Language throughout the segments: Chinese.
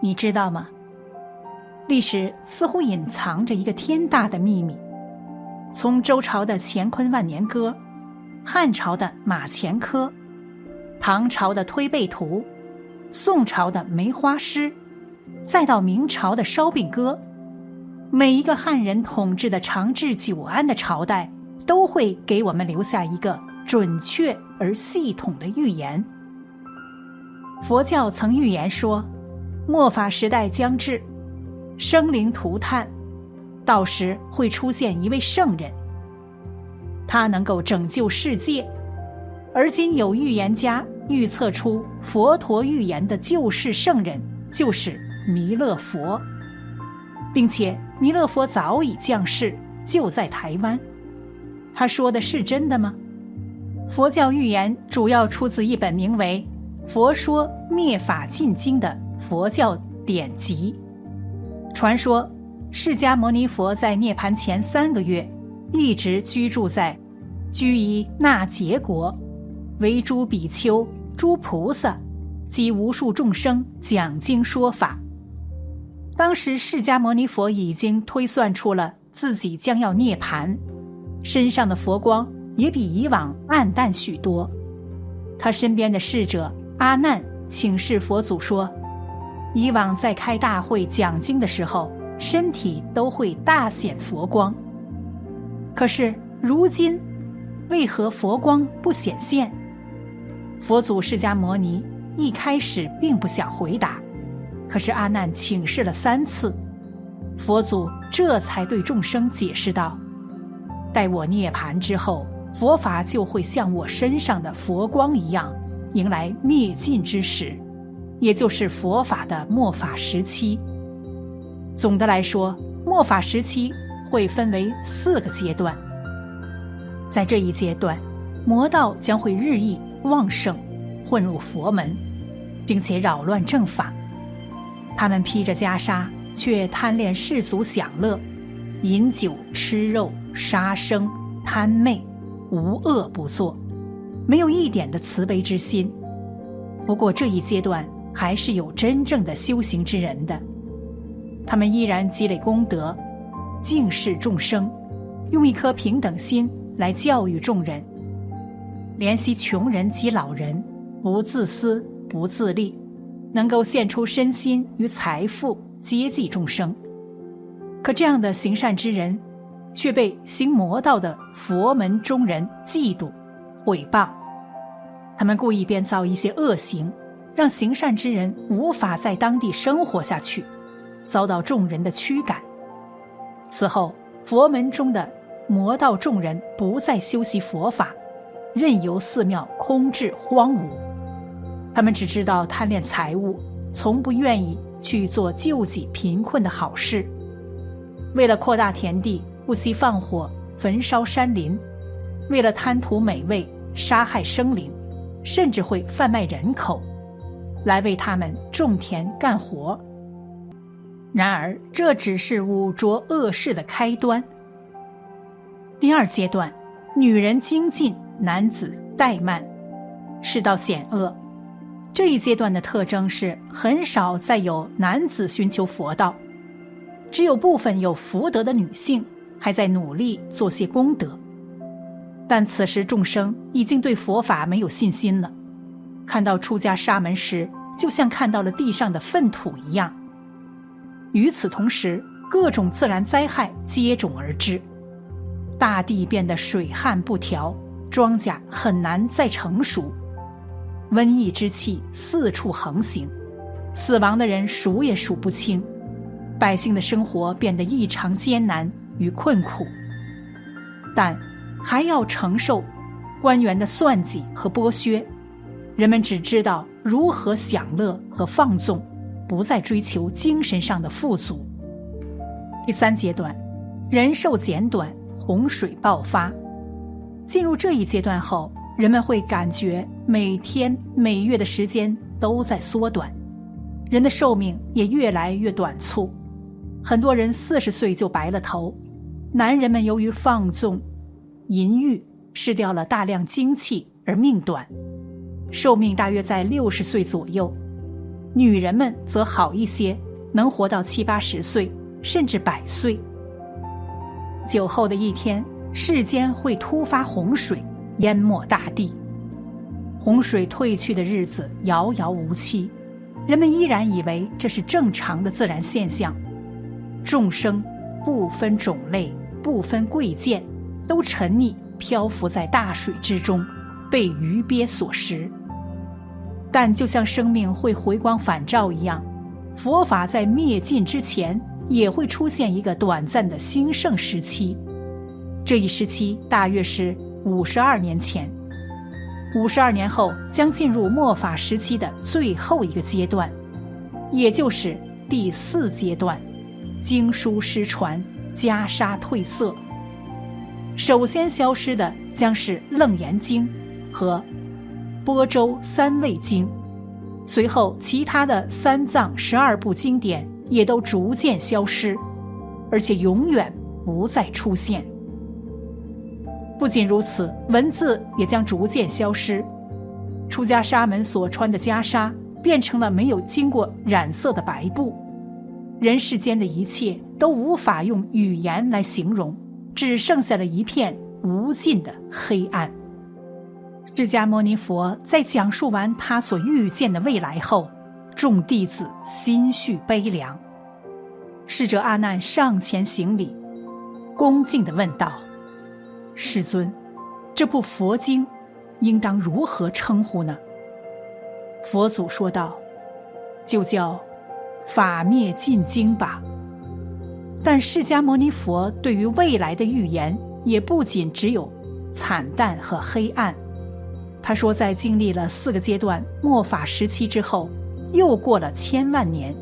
你知道吗？历史似乎隐藏着一个天大的秘密。从周朝的乾坤万年歌，汉朝的马前科，唐朝的推背图，宋朝的梅花诗，再到明朝的烧饼歌，每一个汉人统治的长治久安的朝代，都会给我们留下一个准确而系统的预言。佛教曾预言说，末法时代将至，生灵涂炭。到时会出现一位圣人，他能够拯救世界。而今有预言家预测出佛陀预言的救世圣人就是弥勒佛，并且弥勒佛早已降世，就在台湾。他说的是真的吗？佛教预言主要出自一本名为《佛说灭法进经》的佛教典籍，传说。释迦牟尼佛在涅盘前三个月，一直居住在居夷那结国，为诸比丘、诸菩萨及无数众生讲经说法。当时释迦牟尼佛已经推算出了自己将要涅盘，身上的佛光也比以往暗淡许多。他身边的侍者阿难请示佛祖说：“以往在开大会讲经的时候。”身体都会大显佛光，可是如今为何佛光不显现？佛祖释迦牟尼一开始并不想回答，可是阿难请示了三次，佛祖这才对众生解释道：“待我涅盘之后，佛法就会像我身上的佛光一样，迎来灭尽之时，也就是佛法的末法时期。”总的来说，末法时期会分为四个阶段。在这一阶段，魔道将会日益旺盛，混入佛门，并且扰乱正法。他们披着袈裟，却贪恋世俗享乐，饮酒吃肉，杀生贪昧，无恶不作，没有一点的慈悲之心。不过这一阶段还是有真正的修行之人的。他们依然积累功德，敬视众生，用一颗平等心来教育众人，怜惜穷人及老人，不自私不自利，能够献出身心与财富接济众生。可这样的行善之人，却被行魔道的佛门中人嫉妒、毁谤。他们故意编造一些恶行，让行善之人无法在当地生活下去。遭到众人的驱赶。此后，佛门中的魔道众人不再修习佛法，任由寺庙空置荒芜。他们只知道贪恋财物，从不愿意去做救济贫困的好事。为了扩大田地，不惜放火焚烧山林；为了贪图美味，杀害生灵，甚至会贩卖人口，来为他们种田干活。然而，这只是五浊恶世的开端。第二阶段，女人精进，男子怠慢，世道险恶。这一阶段的特征是，很少再有男子寻求佛道，只有部分有福德的女性还在努力做些功德。但此时众生已经对佛法没有信心了，看到出家沙门时，就像看到了地上的粪土一样。与此同时，各种自然灾害接踵而至，大地变得水旱不调，庄稼很难再成熟，瘟疫之气四处横行，死亡的人数也数不清，百姓的生活变得异常艰难与困苦，但还要承受官员的算计和剥削，人们只知道如何享乐和放纵。不再追求精神上的富足。第三阶段，人寿减短，洪水爆发。进入这一阶段后，人们会感觉每天每月的时间都在缩短，人的寿命也越来越短促。很多人四十岁就白了头，男人们由于放纵、淫欲，失掉了大量精气而命短，寿命大约在六十岁左右。女人们则好一些，能活到七八十岁，甚至百岁。酒后的一天，世间会突发洪水，淹没大地。洪水退去的日子遥遥无期，人们依然以为这是正常的自然现象。众生不分种类，不分贵贱，都沉溺漂浮在大水之中，被鱼鳖所食。但就像生命会回光返照一样，佛法在灭尽之前，也会出现一个短暂的兴盛时期。这一时期大约是五十二年前。五十二年后将进入末法时期的最后一个阶段，也就是第四阶段，经书失传，袈裟褪色。首先消失的将是《楞严经》和。波州三味经，随后其他的三藏十二部经典也都逐渐消失，而且永远不再出现。不仅如此，文字也将逐渐消失，出家沙门所穿的袈裟变成了没有经过染色的白布，人世间的一切都无法用语言来形容，只剩下了一片无尽的黑暗。释迦牟尼佛在讲述完他所预见的未来后，众弟子心绪悲凉。侍者阿难上前行礼，恭敬地问道：“世尊，这部佛经应当如何称呼呢？”佛祖说道：“就叫《法灭尽经》吧。”但释迦牟尼佛对于未来的预言，也不仅只有惨淡和黑暗。他说，在经历了四个阶段末法时期之后，又过了千万年，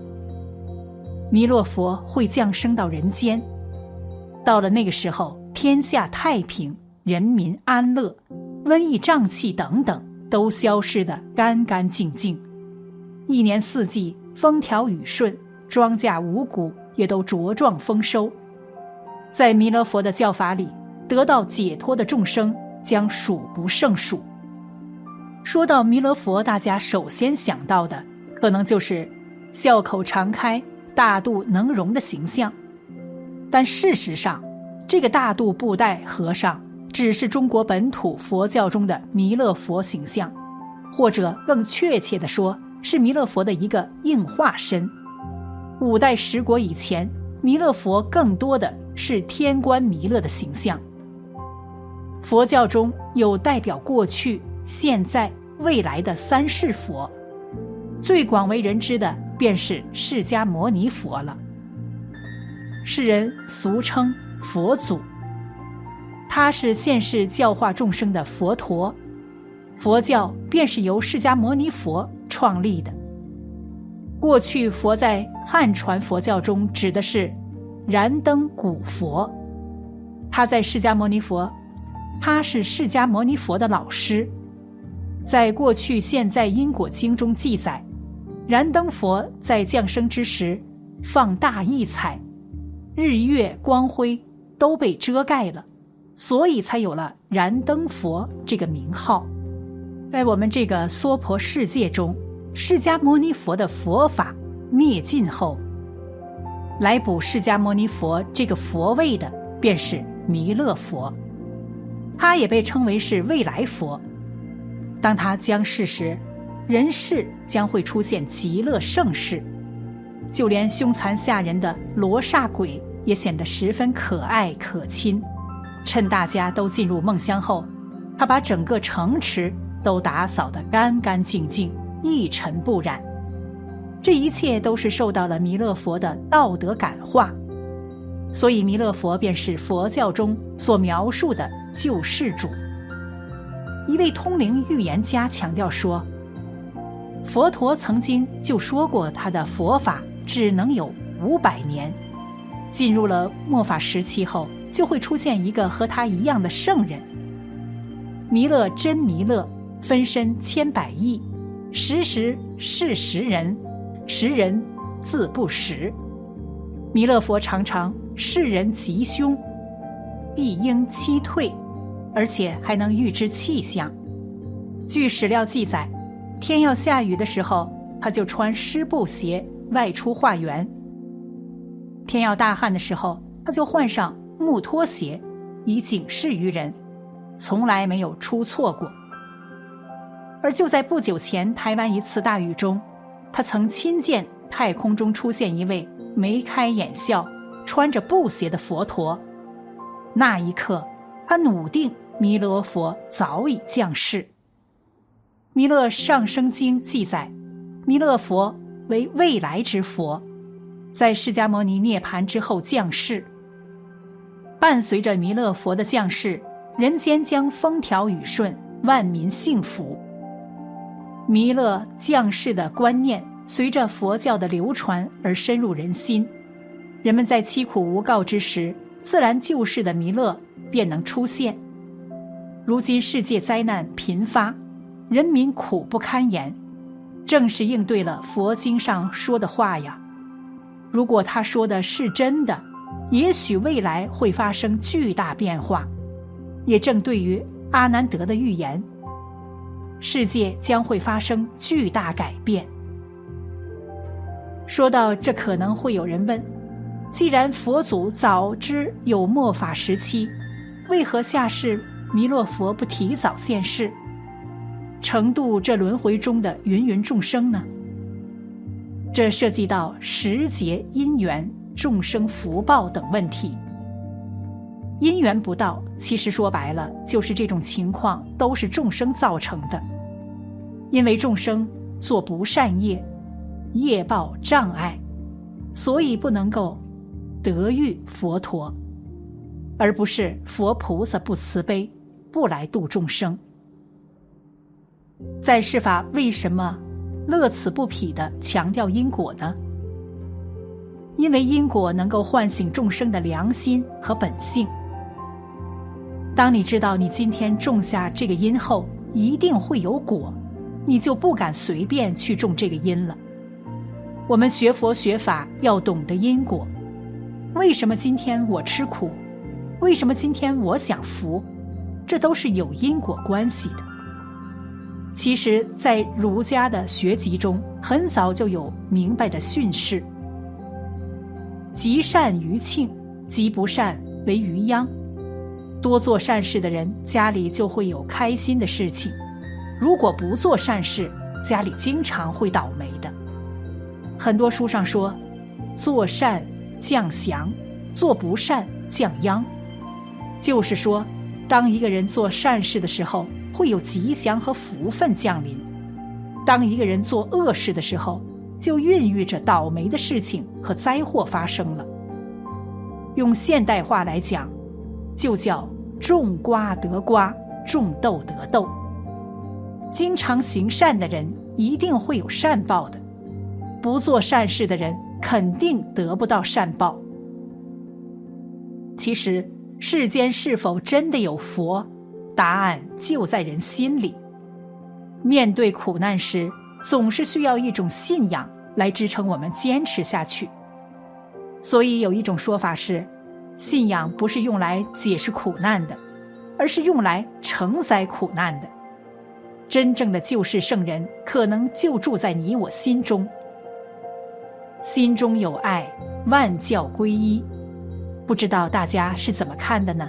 弥勒佛会降生到人间。到了那个时候，天下太平，人民安乐，瘟疫瘴气等等都消失得干干净净，一年四季风调雨顺，庄稼五谷也都茁壮丰收。在弥勒佛的教法里，得到解脱的众生将数不胜数。说到弥勒佛，大家首先想到的可能就是笑口常开、大度能容的形象。但事实上，这个大肚布袋和尚只是中国本土佛教中的弥勒佛形象，或者更确切的说，是弥勒佛的一个应化身。五代十国以前，弥勒佛更多的是天官弥勒的形象。佛教中有代表过去。现在、未来的三世佛，最广为人知的便是释迦牟尼佛了。世人俗称佛祖，他是现世教化众生的佛陀，佛教便是由释迦牟尼佛创立的。过去佛在汉传佛教中指的是燃灯古佛，他在释迦牟尼佛，他是释迦牟尼佛的老师。在过去现在因果经中记载，燃灯佛在降生之时放大异彩，日月光辉都被遮盖了，所以才有了燃灯佛这个名号。在我们这个娑婆世界中，释迦牟尼佛的佛法灭尽后，来补释迦牟尼佛这个佛位的便是弥勒佛，他也被称为是未来佛。当他将世时，人世将会出现极乐盛世，就连凶残吓人的罗刹鬼也显得十分可爱可亲。趁大家都进入梦乡后，他把整个城池都打扫得干干净净，一尘不染。这一切都是受到了弥勒佛的道德感化，所以弥勒佛便是佛教中所描述的救世主。一位通灵预言家强调说：“佛陀曾经就说过，他的佛法只能有五百年。进入了末法时期后，就会出现一个和他一样的圣人。弥勒真弥勒，分身千百亿，时时是时人，时人自不识。弥勒佛常常世人吉凶，必应期退。”而且还能预知气象。据史料记载，天要下雨的时候，他就穿湿布鞋外出化缘；天要大旱的时候，他就换上木拖鞋，以警示于人，从来没有出错过。而就在不久前台湾一次大雨中，他曾亲见太空中出现一位眉开眼笑、穿着布鞋的佛陀。那一刻，他笃定弥勒佛早已降世。《弥勒上生经》记载，弥勒佛为未来之佛，在释迦牟尼涅盘之后降世。伴随着弥勒佛的降世，人间将风调雨顺，万民幸福。弥勒降世的观念随着佛教的流传而深入人心，人们在凄苦无告之时，自然救世的弥勒便能出现。如今世界灾难频发，人民苦不堪言，正是应对了佛经上说的话呀。如果他说的是真的，也许未来会发生巨大变化，也正对于阿难德的预言。世界将会发生巨大改变。说到这，可能会有人问：既然佛祖早知有末法时期，为何下世弥勒佛不提早现世，成度这轮回中的芸芸众生呢？这涉及到时节、因缘、众生福报等问题。因缘不到，其实说白了，就是这种情况都是众生造成的。因为众生做不善业，业报障碍，所以不能够得遇佛陀，而不是佛菩萨不慈悲，不来度众生。在世法为什么乐此不疲的强调因果呢？因为因果能够唤醒众生的良心和本性。当你知道你今天种下这个因后，一定会有果，你就不敢随便去种这个因了。我们学佛学法要懂得因果。为什么今天我吃苦？为什么今天我享福？这都是有因果关系的。其实，在儒家的学籍中，很早就有明白的训示：积善于庆，积不善为于殃。多做善事的人，家里就会有开心的事情；如果不做善事，家里经常会倒霉的。很多书上说，做善降祥，做不善降殃。就是说，当一个人做善事的时候，会有吉祥和福分降临；当一个人做恶事的时候，就孕育着倒霉的事情和灾祸发生了。用现代话来讲。就叫种瓜得瓜，种豆得豆。经常行善的人一定会有善报的，不做善事的人肯定得不到善报。其实世间是否真的有佛，答案就在人心里。面对苦难时，总是需要一种信仰来支撑我们坚持下去。所以有一种说法是。信仰不是用来解释苦难的，而是用来承载苦难的。真正的救世圣人，可能就住在你我心中。心中有爱，万教归一。不知道大家是怎么看的呢？